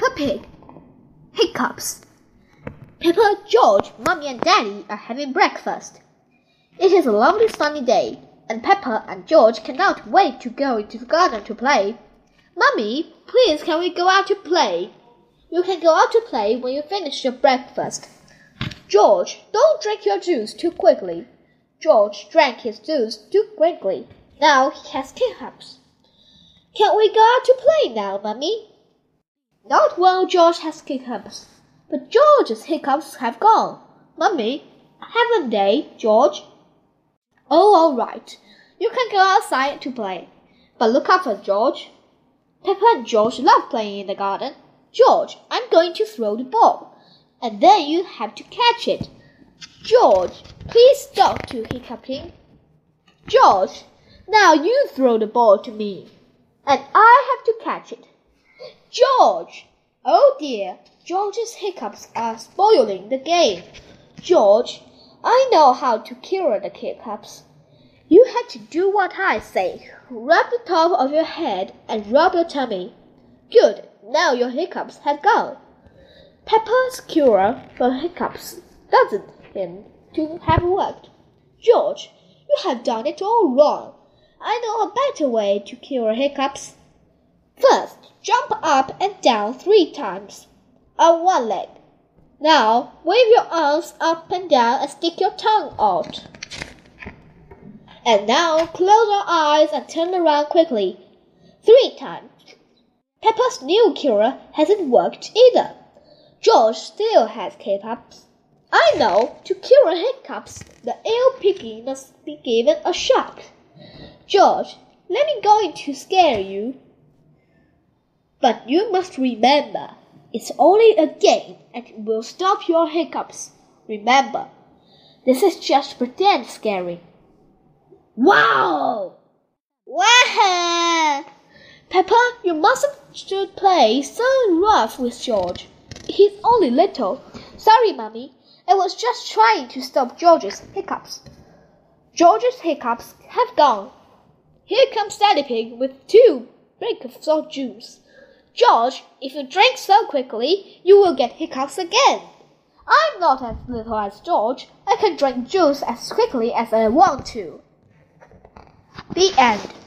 Peppa Pig. Hiccups. Peppa, George, Mummy, and Daddy are having breakfast. It is a lovely sunny day, and Peppa and George cannot wait to go into the garden to play. Mummy, please can we go out to play? You can go out to play when you finish your breakfast. George, don't drink your juice too quickly. George drank his juice too quickly. Now he has hiccups. Can we go out to play now, Mummy? Not while George has hiccups. But George's hiccups have gone. Mummy, haven't they, George? Oh, all right. You can go outside to play. But look for George. Peppa and George love playing in the garden. George, I'm going to throw the ball. And then you have to catch it. George, please stop to hiccuping. George, now you throw the ball to me. And I have to catch it. George! Oh dear, George's hiccups are spoiling the game. George, I know how to cure the hiccups. You have to do what I say. Rub the top of your head and rub your tummy. Good, now your hiccups have gone. Peppa's cure for hiccups doesn't seem to have worked. George, you have done it all wrong. I know a better way to cure hiccups. First, jump up and down three times on one leg. Now, wave your arms up and down and stick your tongue out. And now, close your eyes and turn around quickly. Three times. Peppa's new cure hasn't worked either. George still has hiccups. I know, to cure hiccups, the ill piggy must be given a shock. George, let me going to scare you. But you must remember, it's only a game and it will stop your hiccups. Remember, this is just pretend scaring. Wow! Wow! Peppa, you mustn't should play so rough with George. He's only little. Sorry, Mummy. I was just trying to stop George's hiccups. George's hiccups have gone. Here comes Daddy Pig with two breakfast of salt juice. George, if you drink so quickly, you will get hiccups again. I'm not as little as George. I can drink juice as quickly as I want to. The end.